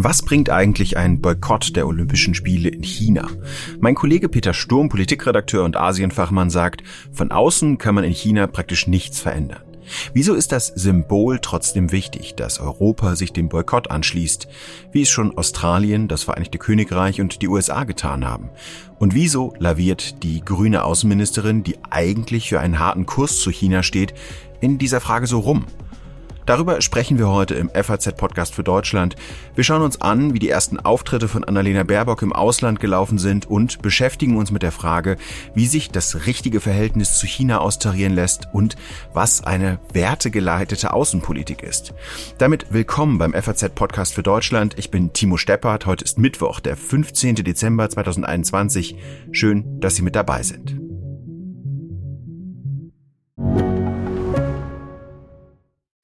Was bringt eigentlich ein Boykott der Olympischen Spiele in China? Mein Kollege Peter Sturm, Politikredakteur und Asienfachmann, sagt, von außen kann man in China praktisch nichts verändern. Wieso ist das Symbol trotzdem wichtig, dass Europa sich dem Boykott anschließt, wie es schon Australien, das Vereinigte Königreich und die USA getan haben? Und wieso laviert die grüne Außenministerin, die eigentlich für einen harten Kurs zu China steht, in dieser Frage so rum? Darüber sprechen wir heute im FAZ-Podcast für Deutschland. Wir schauen uns an, wie die ersten Auftritte von Annalena Baerbock im Ausland gelaufen sind und beschäftigen uns mit der Frage, wie sich das richtige Verhältnis zu China austarieren lässt und was eine wertegeleitete Außenpolitik ist. Damit willkommen beim FAZ-Podcast für Deutschland. Ich bin Timo Steppert. Heute ist Mittwoch, der 15. Dezember 2021. Schön, dass Sie mit dabei sind.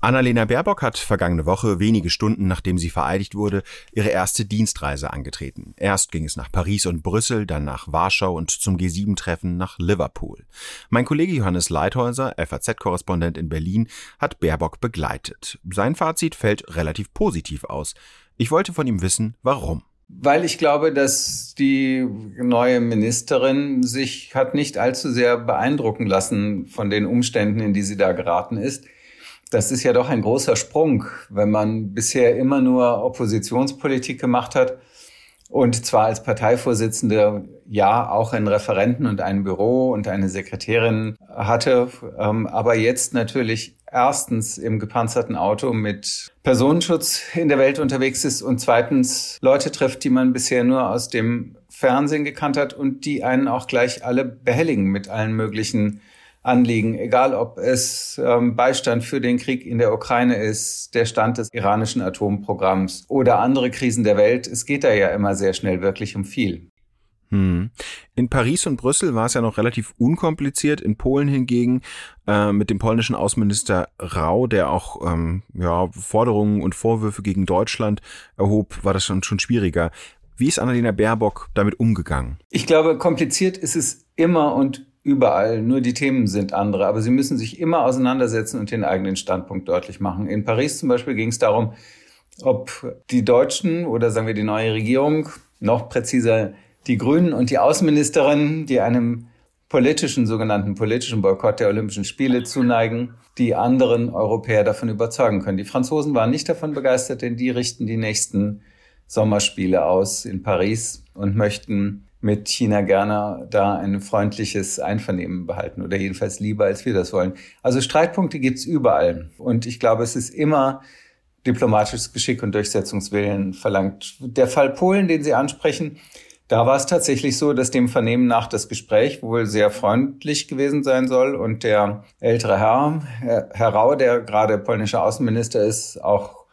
Annalena Baerbock hat vergangene Woche, wenige Stunden nachdem sie vereidigt wurde, ihre erste Dienstreise angetreten. Erst ging es nach Paris und Brüssel, dann nach Warschau und zum G7-Treffen nach Liverpool. Mein Kollege Johannes Leithäuser, FAZ-Korrespondent in Berlin, hat Baerbock begleitet. Sein Fazit fällt relativ positiv aus. Ich wollte von ihm wissen, warum. Weil ich glaube, dass die neue Ministerin sich hat nicht allzu sehr beeindrucken lassen von den Umständen, in die sie da geraten ist. Das ist ja doch ein großer Sprung, wenn man bisher immer nur Oppositionspolitik gemacht hat und zwar als Parteivorsitzende ja auch einen Referenten und ein Büro und eine Sekretärin hatte, ähm, aber jetzt natürlich erstens im gepanzerten Auto mit Personenschutz in der Welt unterwegs ist und zweitens Leute trifft, die man bisher nur aus dem Fernsehen gekannt hat und die einen auch gleich alle behelligen mit allen möglichen Anliegen, egal ob es ähm, Beistand für den Krieg in der Ukraine ist, der Stand des iranischen Atomprogramms oder andere Krisen der Welt. Es geht da ja immer sehr schnell wirklich um viel. Hm. In Paris und Brüssel war es ja noch relativ unkompliziert. In Polen hingegen äh, mit dem polnischen Außenminister Rau, der auch ähm, ja, Forderungen und Vorwürfe gegen Deutschland erhob, war das schon, schon schwieriger. Wie ist Annalena Baerbock damit umgegangen? Ich glaube, kompliziert ist es immer und überall. Nur die Themen sind andere. Aber sie müssen sich immer auseinandersetzen und den eigenen Standpunkt deutlich machen. In Paris zum Beispiel ging es darum, ob die Deutschen oder sagen wir die neue Regierung, noch präziser die Grünen und die Außenministerin, die einem politischen, sogenannten politischen Boykott der Olympischen Spiele zuneigen, die anderen Europäer davon überzeugen können. Die Franzosen waren nicht davon begeistert, denn die richten die nächsten Sommerspiele aus in Paris und möchten mit China gerne da ein freundliches Einvernehmen behalten oder jedenfalls lieber, als wir das wollen. Also Streitpunkte gibt's überall. Und ich glaube, es ist immer diplomatisches Geschick und Durchsetzungswillen verlangt. Der Fall Polen, den Sie ansprechen, da war es tatsächlich so, dass dem Vernehmen nach das Gespräch wohl sehr freundlich gewesen sein soll und der ältere Herr, Herr Rau, der gerade polnischer Außenminister ist, auch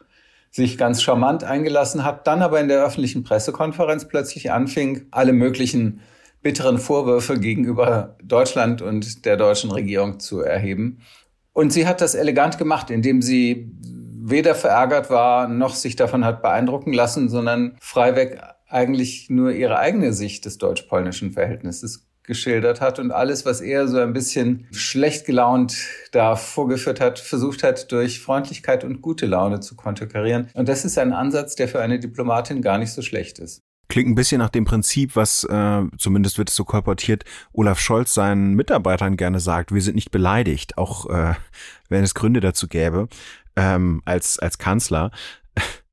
sich ganz charmant eingelassen hat, dann aber in der öffentlichen Pressekonferenz plötzlich anfing, alle möglichen bitteren Vorwürfe gegenüber Deutschland und der deutschen Regierung zu erheben. Und sie hat das elegant gemacht, indem sie weder verärgert war, noch sich davon hat beeindrucken lassen, sondern freiweg eigentlich nur ihre eigene Sicht des deutsch-polnischen Verhältnisses geschildert hat und alles, was er so ein bisschen schlecht gelaunt da vorgeführt hat, versucht hat, durch Freundlichkeit und gute Laune zu konterkarieren. Und das ist ein Ansatz, der für eine Diplomatin gar nicht so schlecht ist. Klingt ein bisschen nach dem Prinzip, was äh, zumindest wird es so kolportiert, Olaf Scholz seinen Mitarbeitern gerne sagt, wir sind nicht beleidigt, auch äh, wenn es Gründe dazu gäbe, ähm, als, als Kanzler.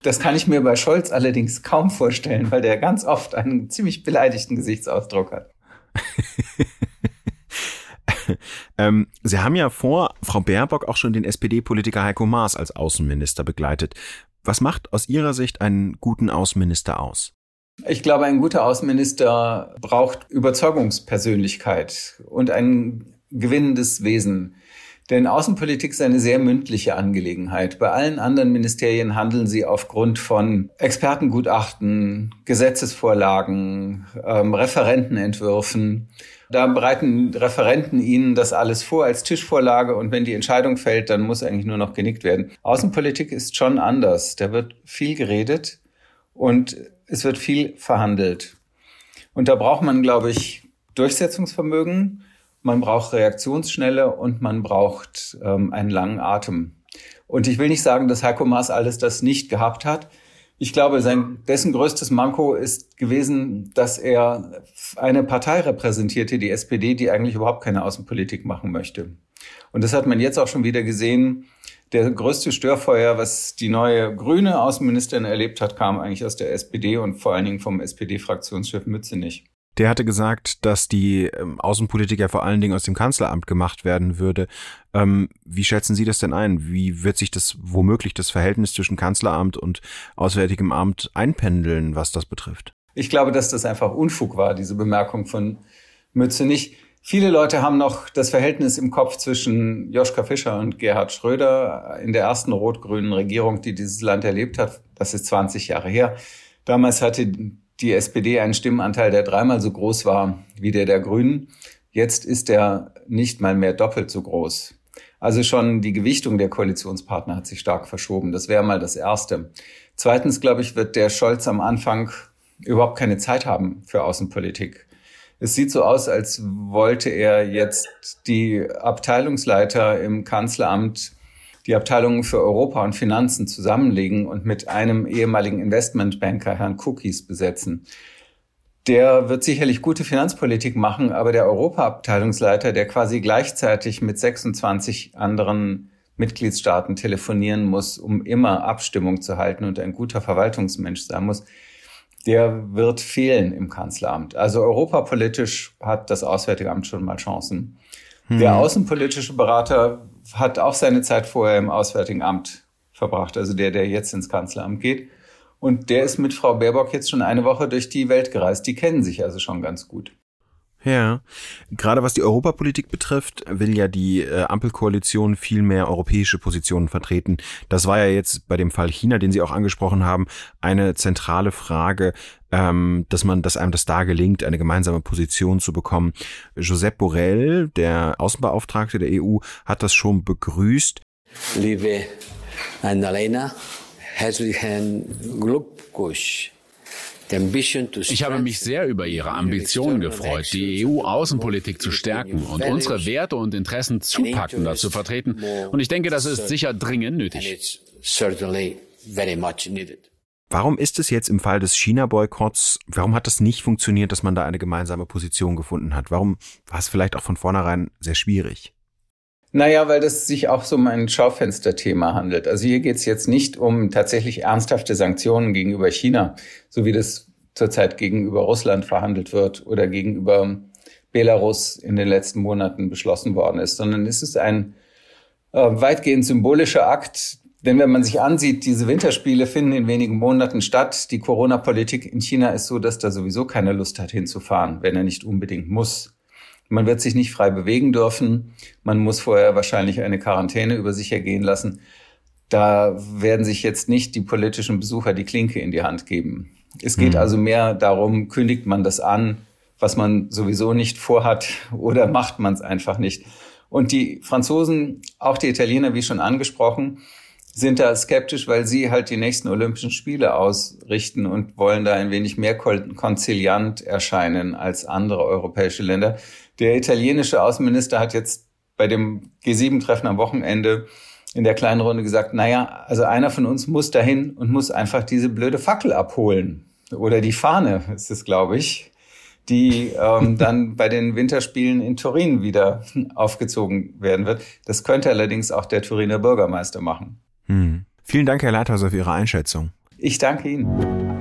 Das kann ich mir bei Scholz allerdings kaum vorstellen, weil der ganz oft einen ziemlich beleidigten Gesichtsausdruck hat. ähm, Sie haben ja vor Frau Baerbock auch schon den SPD-Politiker Heiko Maas als Außenminister begleitet. Was macht aus Ihrer Sicht einen guten Außenminister aus? Ich glaube, ein guter Außenminister braucht Überzeugungspersönlichkeit und einen gewinnendes Wesen. Denn Außenpolitik ist eine sehr mündliche Angelegenheit. Bei allen anderen Ministerien handeln sie aufgrund von Expertengutachten, Gesetzesvorlagen, ähm, Referentenentwürfen. Da bereiten Referenten ihnen das alles vor als Tischvorlage und wenn die Entscheidung fällt, dann muss eigentlich nur noch genickt werden. Außenpolitik ist schon anders. Da wird viel geredet und es wird viel verhandelt. Und da braucht man, glaube ich, Durchsetzungsvermögen man braucht Reaktionsschnelle und man braucht ähm, einen langen Atem. Und ich will nicht sagen, dass Heiko Maas alles das nicht gehabt hat. Ich glaube, sein, dessen größtes Manko ist gewesen, dass er eine Partei repräsentierte, die SPD, die eigentlich überhaupt keine Außenpolitik machen möchte. Und das hat man jetzt auch schon wieder gesehen. Der größte Störfeuer, was die neue grüne Außenministerin erlebt hat, kam eigentlich aus der SPD und vor allen Dingen vom SPD-Fraktionschef Mützenich. Der hatte gesagt, dass die ähm, Außenpolitik ja vor allen Dingen aus dem Kanzleramt gemacht werden würde. Ähm, wie schätzen Sie das denn ein? Wie wird sich das womöglich das Verhältnis zwischen Kanzleramt und Auswärtigem Amt einpendeln, was das betrifft? Ich glaube, dass das einfach Unfug war, diese Bemerkung von Mützenich. Viele Leute haben noch das Verhältnis im Kopf zwischen Joschka Fischer und Gerhard Schröder in der ersten rot-grünen Regierung, die dieses Land erlebt hat. Das ist 20 Jahre her. Damals hatte die SPD einen Stimmenanteil, der dreimal so groß war wie der der Grünen. Jetzt ist er nicht mal mehr doppelt so groß. Also schon die Gewichtung der Koalitionspartner hat sich stark verschoben. Das wäre mal das Erste. Zweitens, glaube ich, wird der Scholz am Anfang überhaupt keine Zeit haben für Außenpolitik. Es sieht so aus, als wollte er jetzt die Abteilungsleiter im Kanzleramt die Abteilungen für Europa und Finanzen zusammenlegen und mit einem ehemaligen Investmentbanker, Herrn Cookies, besetzen. Der wird sicherlich gute Finanzpolitik machen, aber der Europa-Abteilungsleiter, der quasi gleichzeitig mit 26 anderen Mitgliedstaaten telefonieren muss, um immer Abstimmung zu halten und ein guter Verwaltungsmensch sein muss, der wird fehlen im Kanzleramt. Also europapolitisch hat das Auswärtige Amt schon mal Chancen. Hm. Der außenpolitische Berater hat auch seine Zeit vorher im Auswärtigen Amt verbracht, also der, der jetzt ins Kanzleramt geht. Und der ist mit Frau Baerbock jetzt schon eine Woche durch die Welt gereist. Die kennen sich also schon ganz gut. Ja, gerade was die Europapolitik betrifft, will ja die äh, Ampelkoalition viel mehr europäische Positionen vertreten. Das war ja jetzt bei dem Fall China, den Sie auch angesprochen haben, eine zentrale Frage, ähm, dass man, dass einem das da gelingt, eine gemeinsame Position zu bekommen. Josep Borrell, der Außenbeauftragte der EU, hat das schon begrüßt. Liebe Annalena, herzlichen Glückwunsch ich habe mich sehr über Ihre Ambition gefreut, die EU-Außenpolitik zu stärken und unsere Werte und Interessen zupackender zu vertreten. Und ich denke, das ist sicher dringend nötig. Warum ist es jetzt im Fall des China-Boykotts, warum hat das nicht funktioniert, dass man da eine gemeinsame Position gefunden hat? Warum war es vielleicht auch von vornherein sehr schwierig? Naja, weil das sich auch so um ein Schaufensterthema handelt. Also hier geht es jetzt nicht um tatsächlich ernsthafte Sanktionen gegenüber China, so wie das zurzeit gegenüber Russland verhandelt wird oder gegenüber Belarus in den letzten Monaten beschlossen worden ist, sondern es ist ein äh, weitgehend symbolischer Akt. Denn wenn man sich ansieht, diese Winterspiele finden in wenigen Monaten statt. Die Corona-Politik in China ist so, dass da sowieso keine Lust hat hinzufahren, wenn er nicht unbedingt muss. Man wird sich nicht frei bewegen dürfen. Man muss vorher wahrscheinlich eine Quarantäne über sich ergehen lassen. Da werden sich jetzt nicht die politischen Besucher die Klinke in die Hand geben. Es geht mhm. also mehr darum, kündigt man das an, was man sowieso nicht vorhat, oder macht man es einfach nicht. Und die Franzosen, auch die Italiener, wie schon angesprochen, sind da skeptisch, weil sie halt die nächsten Olympischen Spiele ausrichten und wollen da ein wenig mehr konziliant erscheinen als andere europäische Länder. Der italienische Außenminister hat jetzt bei dem G7-Treffen am Wochenende in der kleinen Runde gesagt, naja, also einer von uns muss dahin und muss einfach diese blöde Fackel abholen. Oder die Fahne ist es, glaube ich, die ähm, dann bei den Winterspielen in Turin wieder aufgezogen werden wird. Das könnte allerdings auch der Turiner Bürgermeister machen. Hm. Vielen Dank, Herr Leithaus, für Ihre Einschätzung. Ich danke Ihnen.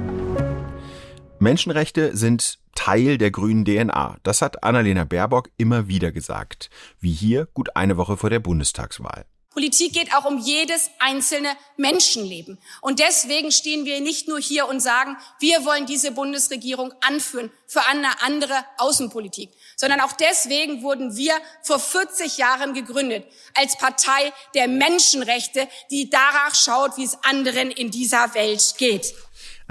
Menschenrechte sind Teil der grünen DNA. Das hat Annalena Baerbock immer wieder gesagt. Wie hier gut eine Woche vor der Bundestagswahl. Politik geht auch um jedes einzelne Menschenleben. Und deswegen stehen wir nicht nur hier und sagen, wir wollen diese Bundesregierung anführen für eine andere Außenpolitik, sondern auch deswegen wurden wir vor 40 Jahren gegründet als Partei der Menschenrechte, die danach schaut, wie es anderen in dieser Welt geht.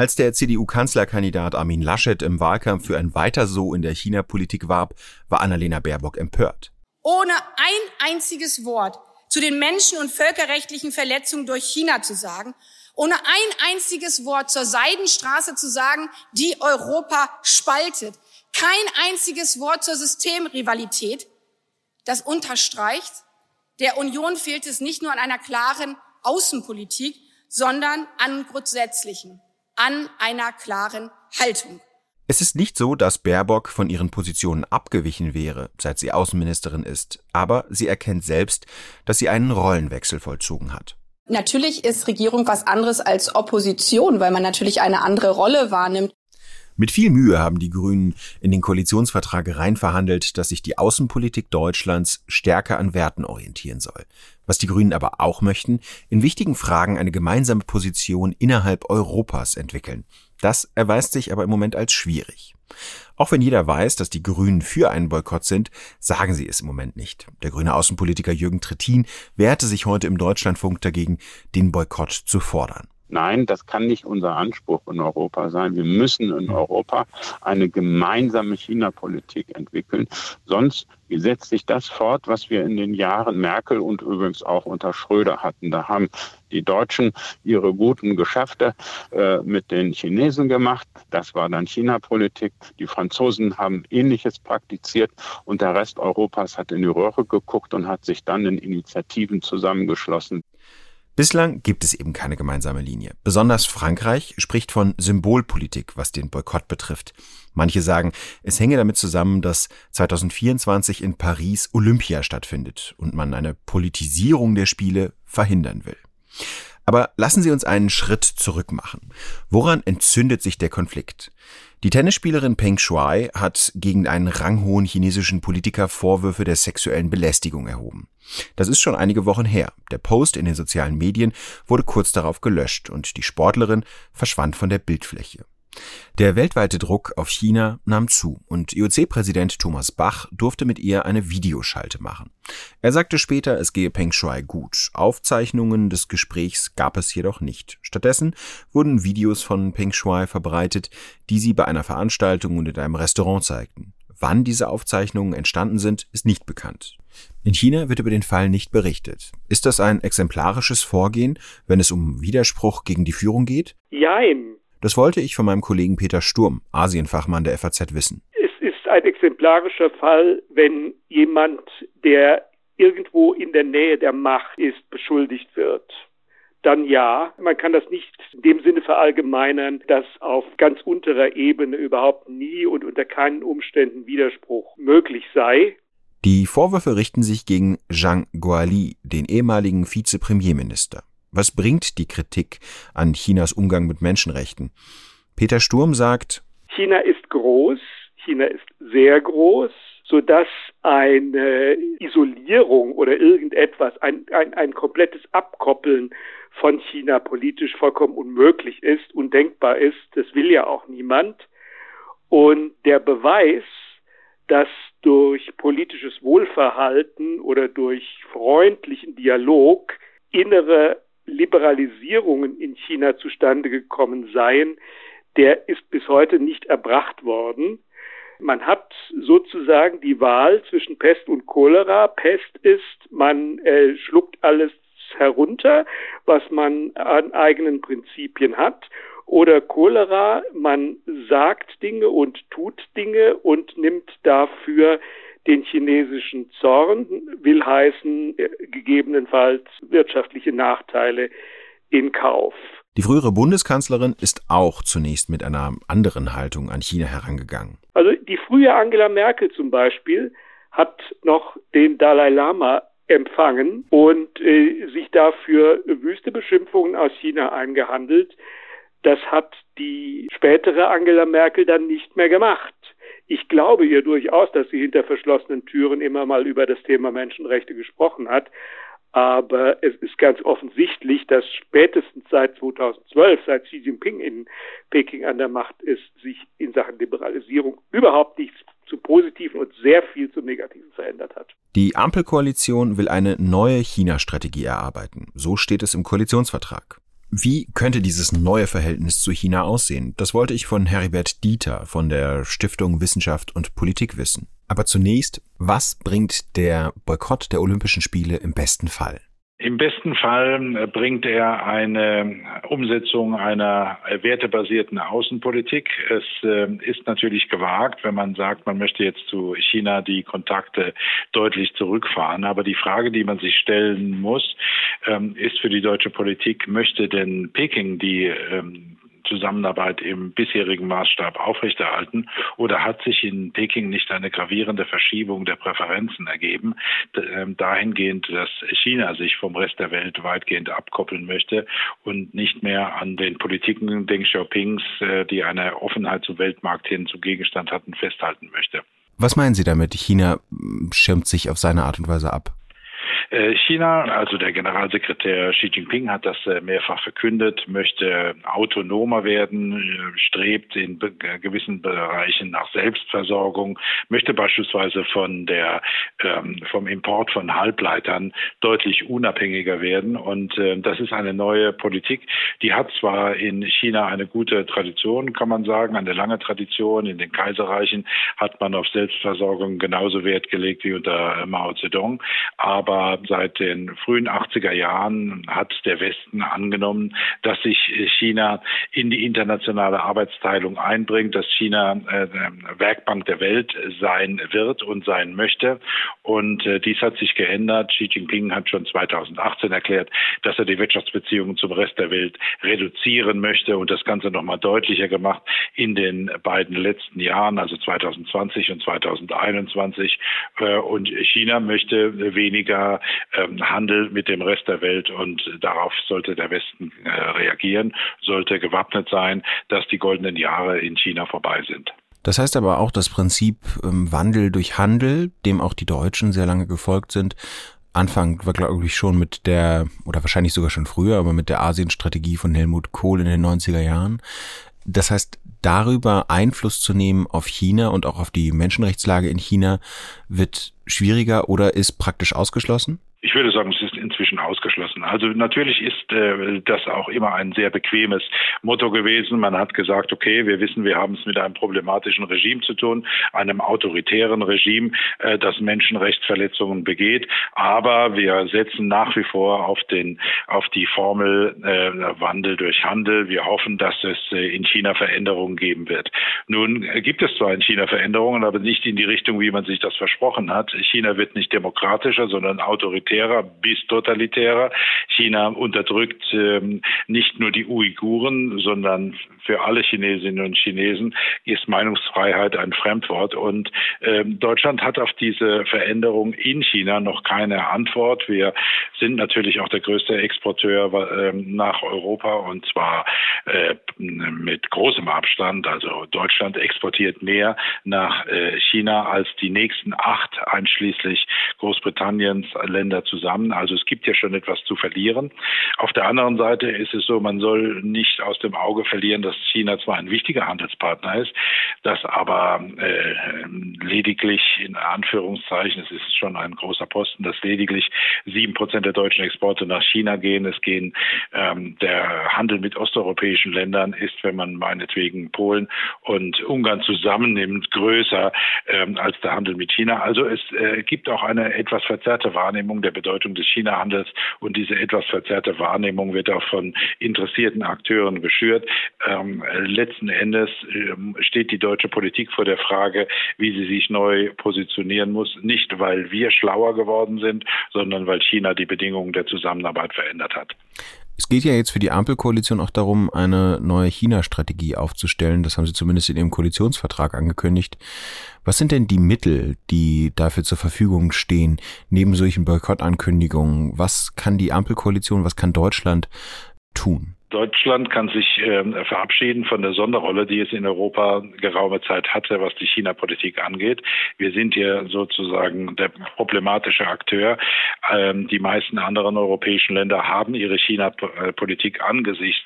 Als der CDU-Kanzlerkandidat Armin Laschet im Wahlkampf für ein Weiter so in der China-Politik warb, war Annalena Baerbock empört. Ohne ein einziges Wort zu den menschen- und völkerrechtlichen Verletzungen durch China zu sagen, ohne ein einziges Wort zur Seidenstraße zu sagen, die Europa spaltet, kein einziges Wort zur Systemrivalität, das unterstreicht, der Union fehlt es nicht nur an einer klaren Außenpolitik, sondern an grundsätzlichen, an einer klaren Haltung. Es ist nicht so, dass Baerbock von ihren Positionen abgewichen wäre, seit sie Außenministerin ist, aber sie erkennt selbst, dass sie einen Rollenwechsel vollzogen hat. Natürlich ist Regierung was anderes als Opposition, weil man natürlich eine andere Rolle wahrnimmt. Mit viel Mühe haben die Grünen in den Koalitionsvertrag reinverhandelt, dass sich die Außenpolitik Deutschlands stärker an Werten orientieren soll. Was die Grünen aber auch möchten, in wichtigen Fragen eine gemeinsame Position innerhalb Europas entwickeln. Das erweist sich aber im Moment als schwierig. Auch wenn jeder weiß, dass die Grünen für einen Boykott sind, sagen sie es im Moment nicht. Der grüne Außenpolitiker Jürgen Trittin wehrte sich heute im Deutschlandfunk dagegen, den Boykott zu fordern. Nein, das kann nicht unser Anspruch in Europa sein. Wir müssen in Europa eine gemeinsame China-Politik entwickeln. Sonst setzt sich das fort, was wir in den Jahren Merkel und übrigens auch unter Schröder hatten. Da haben die Deutschen ihre guten Geschäfte äh, mit den Chinesen gemacht. Das war dann China-Politik. Die Franzosen haben Ähnliches praktiziert und der Rest Europas hat in die Röhre geguckt und hat sich dann in Initiativen zusammengeschlossen. Bislang gibt es eben keine gemeinsame Linie. Besonders Frankreich spricht von Symbolpolitik, was den Boykott betrifft. Manche sagen, es hänge damit zusammen, dass 2024 in Paris Olympia stattfindet und man eine Politisierung der Spiele verhindern will. Aber lassen Sie uns einen Schritt zurück machen. Woran entzündet sich der Konflikt? Die Tennisspielerin Peng Shuai hat gegen einen ranghohen chinesischen Politiker Vorwürfe der sexuellen Belästigung erhoben. Das ist schon einige Wochen her. Der Post in den sozialen Medien wurde kurz darauf gelöscht und die Sportlerin verschwand von der Bildfläche. Der weltweite Druck auf China nahm zu und IOC-Präsident Thomas Bach durfte mit ihr eine Videoschalte machen. Er sagte später, es gehe Peng Shuai gut. Aufzeichnungen des Gesprächs gab es jedoch nicht. Stattdessen wurden Videos von Peng Shuai verbreitet, die sie bei einer Veranstaltung und in einem Restaurant zeigten. Wann diese Aufzeichnungen entstanden sind, ist nicht bekannt. In China wird über den Fall nicht berichtet. Ist das ein exemplarisches Vorgehen, wenn es um Widerspruch gegen die Führung geht? Jein. Das wollte ich von meinem Kollegen Peter Sturm, Asienfachmann der FAZ, wissen. Es ist ein exemplarischer Fall, wenn jemand, der irgendwo in der Nähe der Macht ist, beschuldigt wird dann ja. Man kann das nicht in dem Sinne verallgemeinern, dass auf ganz unterer Ebene überhaupt nie und unter keinen Umständen Widerspruch möglich sei. Die Vorwürfe richten sich gegen Zhang Guoli, den ehemaligen Vizepremierminister. Was bringt die Kritik an Chinas Umgang mit Menschenrechten? Peter Sturm sagt, China ist groß, China ist sehr groß, sodass eine Isolierung oder irgendetwas, ein, ein, ein komplettes Abkoppeln von China politisch vollkommen unmöglich ist, undenkbar ist. Das will ja auch niemand. Und der Beweis, dass durch politisches Wohlverhalten oder durch freundlichen Dialog innere Liberalisierungen in China zustande gekommen seien, der ist bis heute nicht erbracht worden. Man hat sozusagen die Wahl zwischen Pest und Cholera. Pest ist, man äh, schluckt alles herunter, was man an eigenen Prinzipien hat. Oder Cholera, man sagt Dinge und tut Dinge und nimmt dafür den chinesischen Zorn, will heißen äh, gegebenenfalls wirtschaftliche Nachteile in Kauf. Die frühere Bundeskanzlerin ist auch zunächst mit einer anderen Haltung an China herangegangen. Also die frühe Angela Merkel zum Beispiel hat noch den Dalai Lama empfangen und äh, sich dafür wüste Beschimpfungen aus China eingehandelt. Das hat die spätere Angela Merkel dann nicht mehr gemacht. Ich glaube ihr durchaus, dass sie hinter verschlossenen Türen immer mal über das Thema Menschenrechte gesprochen hat. Aber es ist ganz offensichtlich, dass spätestens seit 2012, seit Xi Jinping in Peking an der Macht ist, sich in Sachen Liberalisierung überhaupt nichts zu Positiven und sehr viel zu Negativen verändert hat. Die Ampelkoalition will eine neue China-Strategie erarbeiten. So steht es im Koalitionsvertrag. Wie könnte dieses neue Verhältnis zu China aussehen? Das wollte ich von Heribert Dieter von der Stiftung Wissenschaft und Politik wissen. Aber zunächst, was bringt der Boykott der Olympischen Spiele im besten Fall? Im besten Fall äh, bringt er eine Umsetzung einer wertebasierten Außenpolitik. Es äh, ist natürlich gewagt, wenn man sagt, man möchte jetzt zu China die Kontakte deutlich zurückfahren. Aber die Frage, die man sich stellen muss, ähm, ist für die deutsche Politik, möchte denn Peking die ähm, Zusammenarbeit im bisherigen Maßstab aufrechterhalten oder hat sich in Peking nicht eine gravierende Verschiebung der Präferenzen ergeben, ähm, dahingehend, dass China sich vom Rest der Welt weitgehend abkoppeln möchte und nicht mehr an den Politiken Deng Xiaopings, äh, die eine Offenheit zum Weltmarkt hin zum Gegenstand hatten, festhalten möchte. Was meinen Sie damit? China schirmt sich auf seine Art und Weise ab? Äh, China, also der Generalsekretär Xi Jinping hat das äh, mehrfach verkündet, möchte autonomer werden, äh, strebt in gewissen Bereichen nach Selbstversorgung, möchte beispielsweise von der, ähm, vom Import von Halbleitern deutlich unabhängiger werden. Und das ist eine neue Politik. Die hat zwar in China eine gute Tradition, kann man sagen, eine lange Tradition. In den Kaiserreichen hat man auf Selbstversorgung genauso Wert gelegt wie unter Mao Zedong. Aber seit den frühen 80er Jahren hat der Westen angenommen, dass sich China in die internationale Arbeitsteilung einbringt, dass China äh, Werkbank der Welt sein wird und sein möchte. Und äh, dies hat sich geändert. Xi Jinping hat schon 2018 erklärt, dass er die Wirtschaftsbeziehungen zum Rest der Welt reduzieren möchte und das Ganze nochmal deutlicher gemacht in den beiden letzten Jahren, also 2020 und 2021. Äh, und China möchte weniger ähm, Handel mit dem Rest der Welt und darauf sollte der Westen äh, reagieren, sollte gewappnet sein, dass die goldenen Jahre in China vorbei sind. Das heißt aber auch, das Prinzip ähm, Wandel durch Handel, dem auch die Deutschen sehr lange gefolgt sind, Anfang war, glaube ich, schon mit der, oder wahrscheinlich sogar schon früher, aber mit der Asienstrategie von Helmut Kohl in den 90er Jahren. Das heißt, darüber Einfluss zu nehmen auf China und auch auf die Menschenrechtslage in China wird schwieriger oder ist praktisch ausgeschlossen? Ich würde sagen, es ist inzwischen ausgeschlossen. Also natürlich ist äh, das auch immer ein sehr bequemes Motto gewesen. Man hat gesagt, okay, wir wissen, wir haben es mit einem problematischen Regime zu tun, einem autoritären Regime, äh, das Menschenrechtsverletzungen begeht. Aber wir setzen nach wie vor auf den auf die Formel äh, Wandel durch Handel. Wir hoffen, dass es äh, in China Veränderungen geben wird. Nun gibt es zwar in China Veränderungen, aber nicht in die Richtung, wie man sich das versprochen hat. China wird nicht demokratischer, sondern autoritär autoritärer bis totalitärer. China unterdrückt ähm, nicht nur die Uiguren, sondern für alle Chinesinnen und Chinesen ist Meinungsfreiheit ein Fremdwort. Und ähm, Deutschland hat auf diese Veränderung in China noch keine Antwort. Wir sind natürlich auch der größte Exporteur ähm, nach Europa und zwar äh, mit großem Abstand. Also Deutschland exportiert mehr nach äh, China als die nächsten acht, einschließlich Großbritanniens Länder zusammen. Also es gibt ja schon etwas zu verlieren. Auf der anderen Seite ist es so, man soll nicht aus dem Auge verlieren, dass China zwar ein wichtiger Handelspartner ist, dass aber äh, lediglich in Anführungszeichen, es ist schon ein großer Posten, dass lediglich sieben Prozent der deutschen Exporte nach China gehen. Es gehen ähm, der Handel mit osteuropäischen Ländern ist, wenn man meinetwegen Polen und Ungarn zusammennimmt, größer ähm, als der Handel mit China. Also es äh, gibt auch eine etwas verzerrte Wahrnehmung der Bedeutung des China-Handels und diese etwas verzerrte Wahrnehmung wird auch von interessierten Akteuren geschürt. Ähm, letzten Endes ähm, steht die deutsche Politik vor der Frage, wie sie sich neu positionieren muss, nicht weil wir schlauer geworden sind, sondern weil China die Bedingungen der Zusammenarbeit verändert hat. Es geht ja jetzt für die Ampelkoalition auch darum, eine neue China-Strategie aufzustellen. Das haben Sie zumindest in Ihrem Koalitionsvertrag angekündigt. Was sind denn die Mittel, die dafür zur Verfügung stehen, neben solchen Boykottankündigungen? Was kann die Ampelkoalition, was kann Deutschland tun? Deutschland kann sich äh, verabschieden von der Sonderrolle, die es in Europa geraume Zeit hatte, was die China-Politik angeht. Wir sind hier sozusagen der problematische Akteur. Ähm, die meisten anderen europäischen Länder haben ihre China-Politik angesichts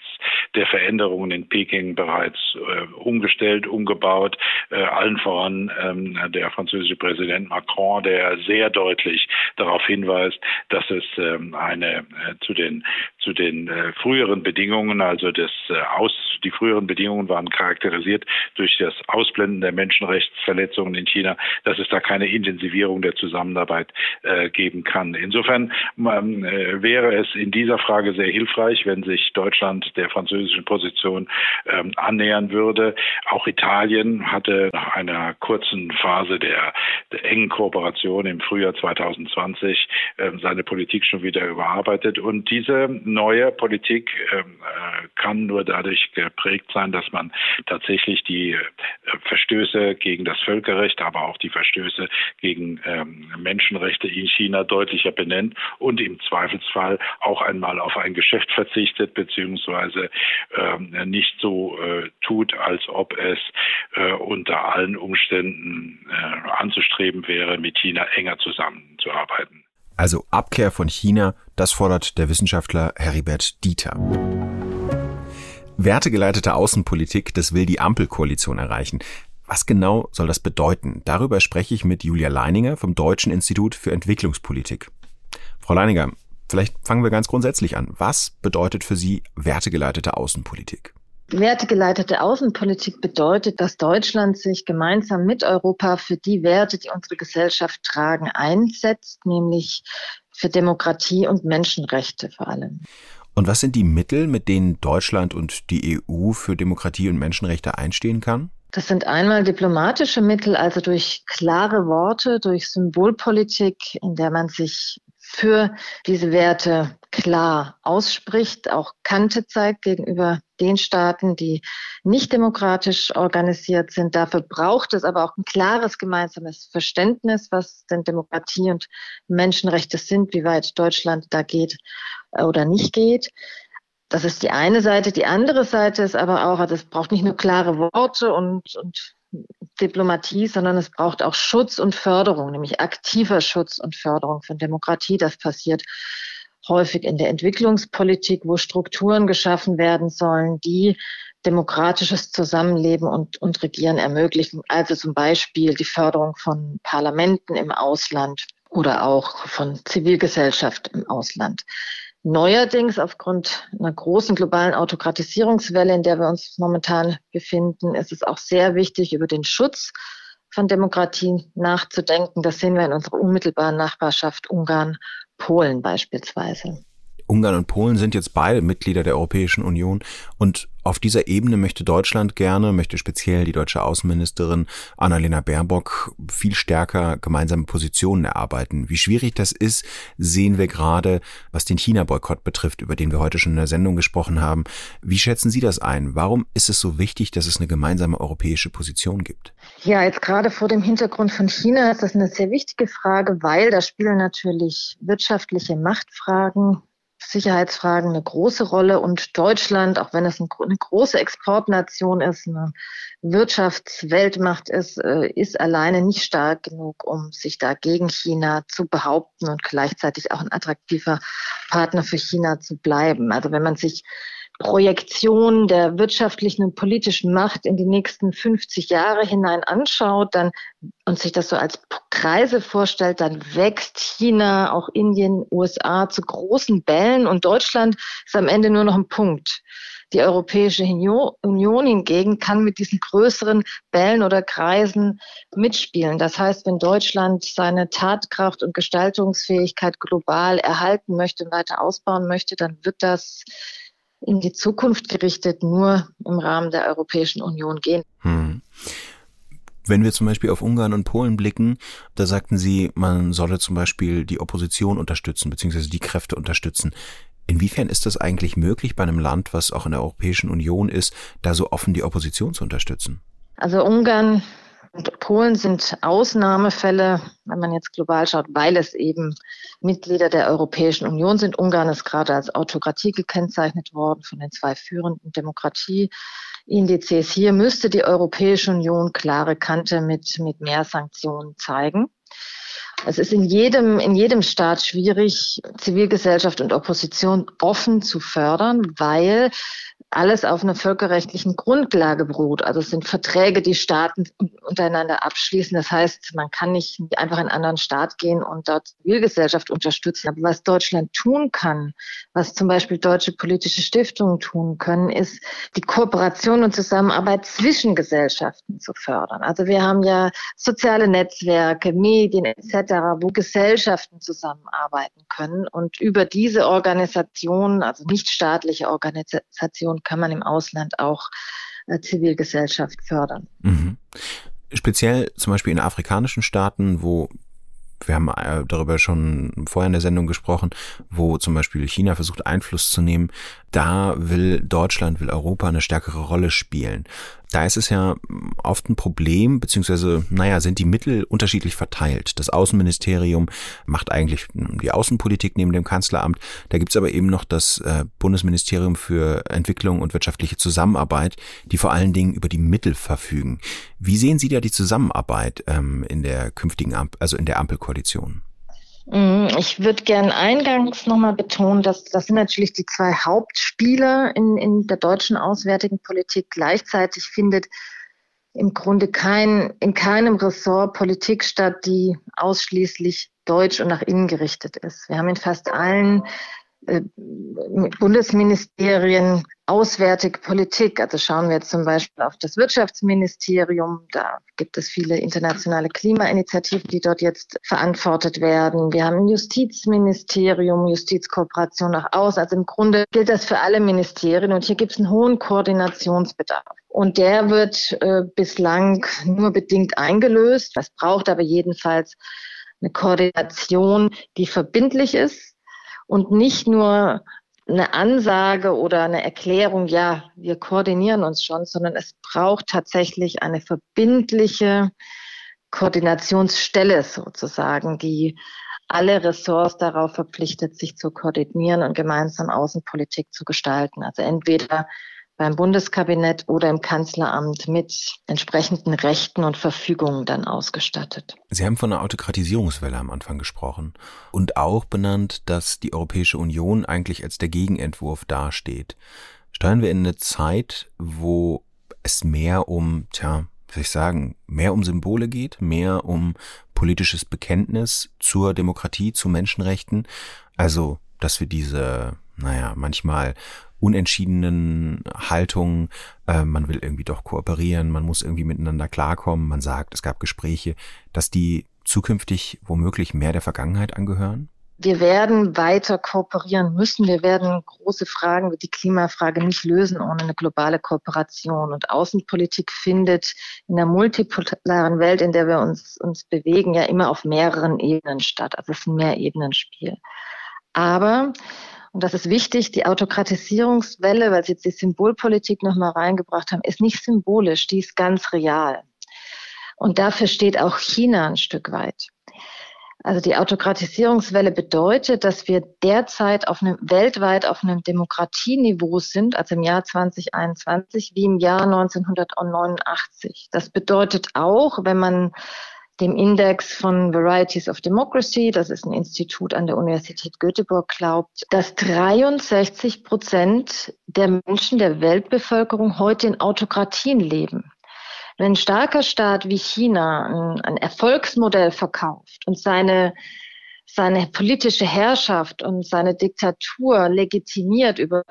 der Veränderungen in Peking bereits äh, umgestellt, umgebaut. Äh, allen voran ähm, der französische Präsident Macron, der sehr deutlich darauf hinweist, dass es ähm, eine äh, zu den zu den äh, früheren Bedingungen, also das äh, aus die früheren Bedingungen waren charakterisiert durch das Ausblenden der Menschenrechtsverletzungen in China, dass es da keine Intensivierung der Zusammenarbeit äh, geben kann. Insofern ähm, äh, wäre es in dieser Frage sehr hilfreich, wenn sich Deutschland der französischen Position ähm, annähern würde. Auch Italien hatte nach einer kurzen Phase der, der engen Kooperation im Frühjahr 2020 äh, seine Politik schon wieder überarbeitet. Und diese neue Politik ähm, äh, kann nur dadurch geprägt sein, dass man tatsächlich die äh, Verstöße gegen das Völkerrecht, aber auch die Verstöße gegen ähm, Menschenrechte in China deutlicher benennt und im Zweifelsfall auch einmal auf ein Geschäft verzichtet, beziehungsweise ähm, nicht so äh, tut, als ob es äh, unter allen Umständen äh, anzustreben wäre, mit China enger zusammenzuarbeiten. Also Abkehr von China, das fordert der Wissenschaftler Heribert Dieter. Wertegeleitete Außenpolitik, das will die Ampelkoalition erreichen. Was genau soll das bedeuten? Darüber spreche ich mit Julia Leininger vom Deutschen Institut für Entwicklungspolitik. Frau Leininger, vielleicht fangen wir ganz grundsätzlich an. Was bedeutet für Sie wertegeleitete Außenpolitik? Wertegeleitete Außenpolitik bedeutet, dass Deutschland sich gemeinsam mit Europa für die Werte, die unsere Gesellschaft tragen, einsetzt, nämlich für Demokratie und Menschenrechte vor allem. Und was sind die Mittel, mit denen Deutschland und die EU für Demokratie und Menschenrechte einstehen kann? Das sind einmal diplomatische Mittel, also durch klare Worte, durch Symbolpolitik, in der man sich für diese Werte klar ausspricht, auch Kante zeigt gegenüber den Staaten, die nicht demokratisch organisiert sind. Dafür braucht es aber auch ein klares gemeinsames Verständnis, was denn Demokratie und Menschenrechte sind, wie weit Deutschland da geht äh, oder nicht geht. Das ist die eine Seite. Die andere Seite ist aber auch, also es braucht nicht nur klare Worte und, und Diplomatie, sondern es braucht auch Schutz und Förderung, nämlich aktiver Schutz und Förderung von Demokratie. Das passiert häufig in der Entwicklungspolitik, wo Strukturen geschaffen werden sollen, die demokratisches Zusammenleben und, und Regieren ermöglichen. Also zum Beispiel die Förderung von Parlamenten im Ausland oder auch von Zivilgesellschaft im Ausland. Neuerdings aufgrund einer großen globalen Autokratisierungswelle, in der wir uns momentan befinden, ist es auch sehr wichtig, über den Schutz von Demokratie nachzudenken. Das sehen wir in unserer unmittelbaren Nachbarschaft Ungarn, Polen beispielsweise. Ungarn und Polen sind jetzt beide Mitglieder der Europäischen Union und auf dieser Ebene möchte Deutschland gerne, möchte speziell die deutsche Außenministerin Annalena Baerbock viel stärker gemeinsame Positionen erarbeiten. Wie schwierig das ist, sehen wir gerade, was den China-Boykott betrifft, über den wir heute schon in der Sendung gesprochen haben. Wie schätzen Sie das ein? Warum ist es so wichtig, dass es eine gemeinsame europäische Position gibt? Ja, jetzt gerade vor dem Hintergrund von China ist das eine sehr wichtige Frage, weil da spielen natürlich wirtschaftliche Machtfragen Sicherheitsfragen eine große Rolle und Deutschland, auch wenn es eine große Exportnation ist, eine Wirtschaftsweltmacht ist, äh, ist alleine nicht stark genug, um sich da gegen China zu behaupten und gleichzeitig auch ein attraktiver Partner für China zu bleiben. Also wenn man sich Projektion der wirtschaftlichen und politischen Macht in die nächsten 50 Jahre hinein anschaut dann, und sich das so als Kreise vorstellt, dann wächst China, auch Indien, USA zu großen Bällen und Deutschland ist am Ende nur noch ein Punkt. Die Europäische Union hingegen kann mit diesen größeren Bällen oder Kreisen mitspielen. Das heißt, wenn Deutschland seine Tatkraft und Gestaltungsfähigkeit global erhalten möchte und weiter ausbauen möchte, dann wird das in die Zukunft gerichtet nur im Rahmen der Europäischen Union gehen. Hm. Wenn wir zum Beispiel auf Ungarn und Polen blicken, da sagten Sie, man solle zum Beispiel die Opposition unterstützen, beziehungsweise die Kräfte unterstützen. Inwiefern ist das eigentlich möglich bei einem Land, was auch in der Europäischen Union ist, da so offen die Opposition zu unterstützen? Also Ungarn und Polen sind Ausnahmefälle, wenn man jetzt global schaut, weil es eben Mitglieder der Europäischen Union sind. Ungarn ist gerade als Autokratie gekennzeichnet worden von den zwei führenden Demokratieindizes. Hier müsste die Europäische Union klare Kante mit, mit mehr Sanktionen zeigen. Es ist in jedem, in jedem Staat schwierig, Zivilgesellschaft und Opposition offen zu fördern, weil alles auf einer völkerrechtlichen Grundlage beruht. Also es sind Verträge, die Staaten untereinander abschließen. Das heißt, man kann nicht einfach in einen anderen Staat gehen und dort Zivilgesellschaft unterstützen. Aber was Deutschland tun kann, was zum Beispiel deutsche politische Stiftungen tun können, ist die Kooperation und Zusammenarbeit zwischen Gesellschaften zu fördern. Also wir haben ja soziale Netzwerke, Medien etc., wo Gesellschaften zusammenarbeiten können und über diese Organisationen, also nichtstaatliche Organisationen, kann man im Ausland auch äh, Zivilgesellschaft fördern. Mhm. Speziell zum Beispiel in afrikanischen Staaten, wo wir haben äh, darüber schon vorher in der Sendung gesprochen, wo zum Beispiel China versucht Einfluss zu nehmen. Da will Deutschland, will Europa eine stärkere Rolle spielen. Da ist es ja oft ein Problem, beziehungsweise, naja, sind die Mittel unterschiedlich verteilt. Das Außenministerium macht eigentlich die Außenpolitik neben dem Kanzleramt. Da gibt's aber eben noch das äh, Bundesministerium für Entwicklung und wirtschaftliche Zusammenarbeit, die vor allen Dingen über die Mittel verfügen. Wie sehen Sie da die Zusammenarbeit ähm, in der künftigen, Ampel, also in der Ampelkoalition? Mm, ich würde gern eingangs nochmal betonen, dass das sind natürlich die zwei Hauptspieler in, in der deutschen auswärtigen Politik. Gleichzeitig findet im Grunde kein, in keinem Ressort Politik statt, die ausschließlich deutsch und nach innen gerichtet ist. Wir haben in fast allen äh, Bundesministerien Auswärtige Politik. Also schauen wir jetzt zum Beispiel auf das Wirtschaftsministerium. Da gibt es viele internationale Klimainitiativen, die dort jetzt verantwortet werden. Wir haben ein Justizministerium, Justizkooperation nach außen. Also im Grunde gilt das für alle Ministerien und hier gibt es einen hohen Koordinationsbedarf. Und der wird äh, bislang nur bedingt eingelöst. Das braucht aber jedenfalls eine Koordination, die verbindlich ist und nicht nur eine Ansage oder eine Erklärung, ja, wir koordinieren uns schon, sondern es braucht tatsächlich eine verbindliche Koordinationsstelle sozusagen, die alle Ressorts darauf verpflichtet, sich zu koordinieren und gemeinsam Außenpolitik zu gestalten. Also entweder beim Bundeskabinett oder im Kanzleramt mit entsprechenden Rechten und Verfügungen dann ausgestattet. Sie haben von einer Autokratisierungswelle am Anfang gesprochen und auch benannt, dass die Europäische Union eigentlich als der Gegenentwurf dasteht. Steuern wir in eine Zeit, wo es mehr um, tja, soll ich sagen, mehr um Symbole geht, mehr um politisches Bekenntnis zur Demokratie, zu Menschenrechten. Also, dass wir diese, naja, manchmal unentschiedenen Haltungen. Äh, man will irgendwie doch kooperieren, man muss irgendwie miteinander klarkommen. Man sagt, es gab Gespräche, dass die zukünftig womöglich mehr der Vergangenheit angehören? Wir werden weiter kooperieren müssen. Wir werden große Fragen wie die Klimafrage nicht lösen ohne eine globale Kooperation. Und Außenpolitik findet in der multipolaren Welt, in der wir uns, uns bewegen, ja immer auf mehreren Ebenen statt. Also es ist ein Mehrebenenspiel. Aber und das ist wichtig, die Autokratisierungswelle, weil Sie jetzt die Symbolpolitik nochmal reingebracht haben, ist nicht symbolisch, die ist ganz real. Und dafür steht auch China ein Stück weit. Also die Autokratisierungswelle bedeutet, dass wir derzeit auf einem, weltweit auf einem Demokratieniveau sind, also im Jahr 2021 wie im Jahr 1989. Das bedeutet auch, wenn man dem Index von Varieties of Democracy, das ist ein Institut an der Universität Göteborg, glaubt, dass 63 Prozent der Menschen der Weltbevölkerung heute in Autokratien leben. Wenn ein starker Staat wie China ein, ein Erfolgsmodell verkauft und seine seine politische Herrschaft und seine Diktatur legitimiert über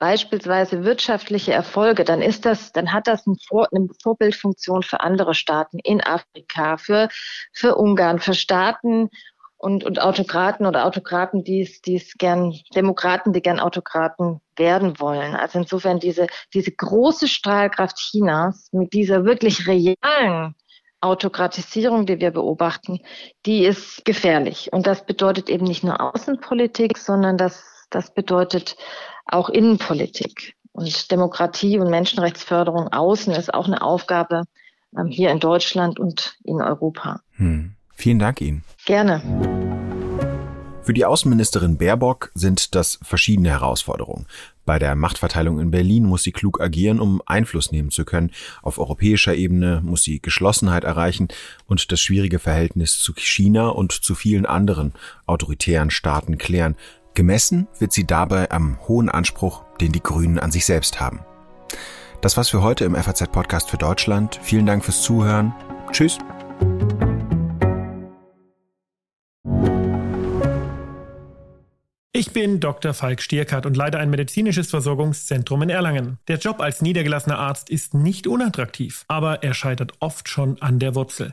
beispielsweise wirtschaftliche Erfolge, dann ist das, dann hat das eine, Vor eine Vorbildfunktion für andere Staaten in Afrika, für, für Ungarn, für Staaten und, und Autokraten oder Autokraten, die es, die es gern, Demokraten, die gern Autokraten werden wollen. Also insofern diese, diese große Strahlkraft Chinas mit dieser wirklich realen Autokratisierung, die wir beobachten, die ist gefährlich. Und das bedeutet eben nicht nur Außenpolitik, sondern das, das bedeutet auch Innenpolitik. Und Demokratie und Menschenrechtsförderung außen ist auch eine Aufgabe ähm, hier in Deutschland und in Europa. Hm. Vielen Dank Ihnen. Gerne. Für die Außenministerin Baerbock sind das verschiedene Herausforderungen. Bei der Machtverteilung in Berlin muss sie klug agieren, um Einfluss nehmen zu können. Auf europäischer Ebene muss sie Geschlossenheit erreichen und das schwierige Verhältnis zu China und zu vielen anderen autoritären Staaten klären. Gemessen wird sie dabei am hohen Anspruch, den die Grünen an sich selbst haben. Das war's für heute im FAZ-Podcast für Deutschland. Vielen Dank fürs Zuhören. Tschüss. Ich bin Dr. Falk Stierkart und leite ein medizinisches Versorgungszentrum in Erlangen. Der Job als niedergelassener Arzt ist nicht unattraktiv, aber er scheitert oft schon an der Wurzel.